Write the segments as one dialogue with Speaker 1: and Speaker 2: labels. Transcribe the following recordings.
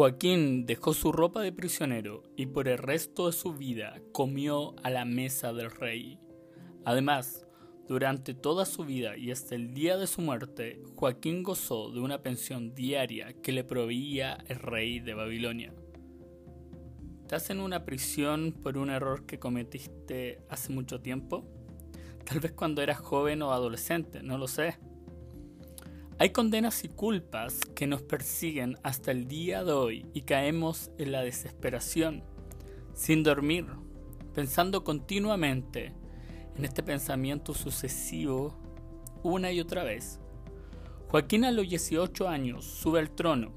Speaker 1: Joaquín dejó su ropa de prisionero y por el resto de su vida comió a la mesa del rey. Además, durante toda su vida y hasta el día de su muerte, Joaquín gozó de una pensión diaria que le proveía el rey de Babilonia. ¿Estás en una prisión por un error que cometiste hace mucho tiempo? Tal vez cuando eras joven o adolescente, no lo sé. Hay condenas y culpas que nos persiguen hasta el día de hoy y caemos en la desesperación, sin dormir, pensando continuamente en este pensamiento sucesivo una y otra vez. Joaquín a los 18 años sube al trono.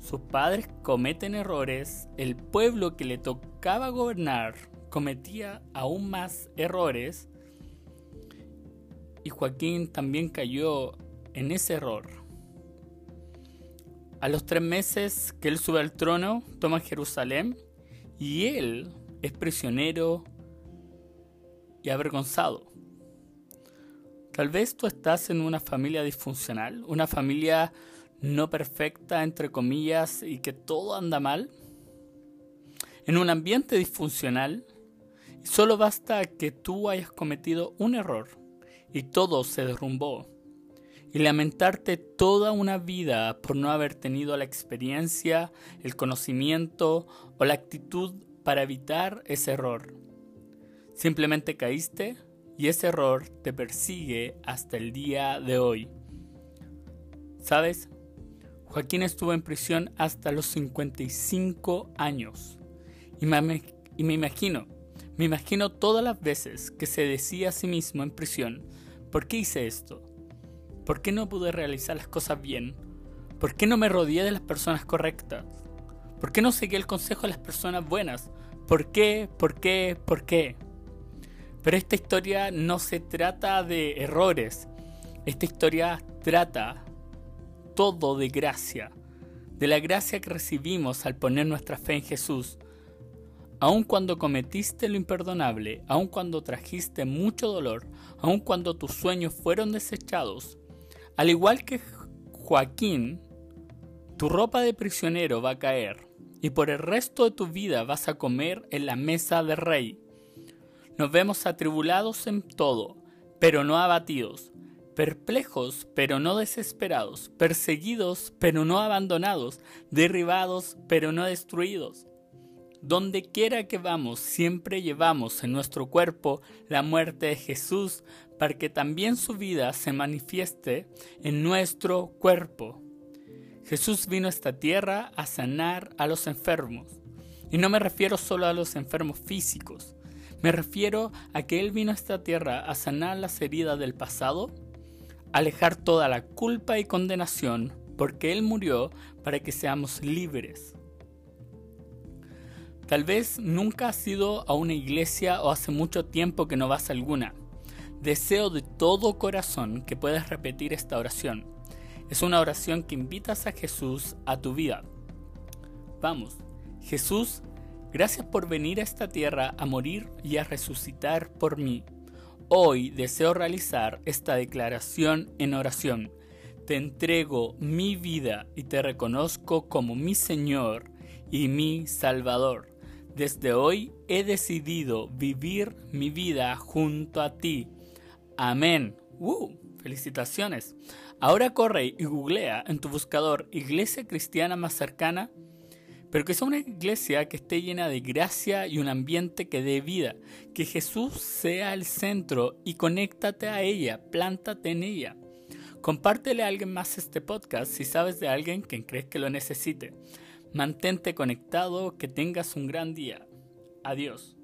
Speaker 1: Sus padres cometen errores, el pueblo que le tocaba gobernar cometía aún más errores y Joaquín también cayó en ese error. A los tres meses que él sube al trono, toma Jerusalén y él es prisionero y avergonzado. Tal vez tú estás en una familia disfuncional, una familia no perfecta, entre comillas, y que todo anda mal. En un ambiente disfuncional, solo basta que tú hayas cometido un error y todo se derrumbó y lamentarte toda una vida por no haber tenido la experiencia, el conocimiento o la actitud para evitar ese error. Simplemente caíste y ese error te persigue hasta el día de hoy. ¿Sabes? Joaquín estuvo en prisión hasta los 55 años. Y me, y me imagino, me imagino todas las veces que se decía a sí mismo en prisión, ¿por qué hice esto? ¿Por qué no pude realizar las cosas bien? ¿Por qué no me rodeé de las personas correctas? ¿Por qué no seguí el consejo de las personas buenas? ¿Por qué? ¿Por qué? ¿Por qué? Pero esta historia no se trata de errores. Esta historia trata todo de gracia. De la gracia que recibimos al poner nuestra fe en Jesús. Aun cuando cometiste lo imperdonable, aun cuando trajiste mucho dolor, aun cuando tus sueños fueron desechados, al igual que Joaquín, tu ropa de prisionero va a caer y por el resto de tu vida vas a comer en la mesa del rey. Nos vemos atribulados en todo, pero no abatidos, perplejos, pero no desesperados, perseguidos, pero no abandonados, derribados, pero no destruidos. Donde quiera que vamos, siempre llevamos en nuestro cuerpo la muerte de Jesús para que también su vida se manifieste en nuestro cuerpo. Jesús vino a esta tierra a sanar a los enfermos. Y no me refiero solo a los enfermos físicos, me refiero a que Él vino a esta tierra a sanar las heridas del pasado, alejar toda la culpa y condenación, porque Él murió para que seamos libres. Tal vez nunca has ido a una iglesia o hace mucho tiempo que no vas a alguna. Deseo de todo corazón que puedas repetir esta oración. Es una oración que invitas a Jesús a tu vida. Vamos, Jesús, gracias por venir a esta tierra a morir y a resucitar por mí. Hoy deseo realizar esta declaración en oración. Te entrego mi vida y te reconozco como mi Señor y mi Salvador. Desde hoy he decidido vivir mi vida junto a ti. Amén. ¡Uh! Felicitaciones. Ahora corre y googlea en tu buscador iglesia cristiana más cercana, pero que sea una iglesia que esté llena de gracia y un ambiente que dé vida. Que Jesús sea el centro y conéctate a ella, plántate en ella. Compártele a alguien más este podcast si sabes de alguien que crees que lo necesite. Mantente conectado, que tengas un gran día. Adiós.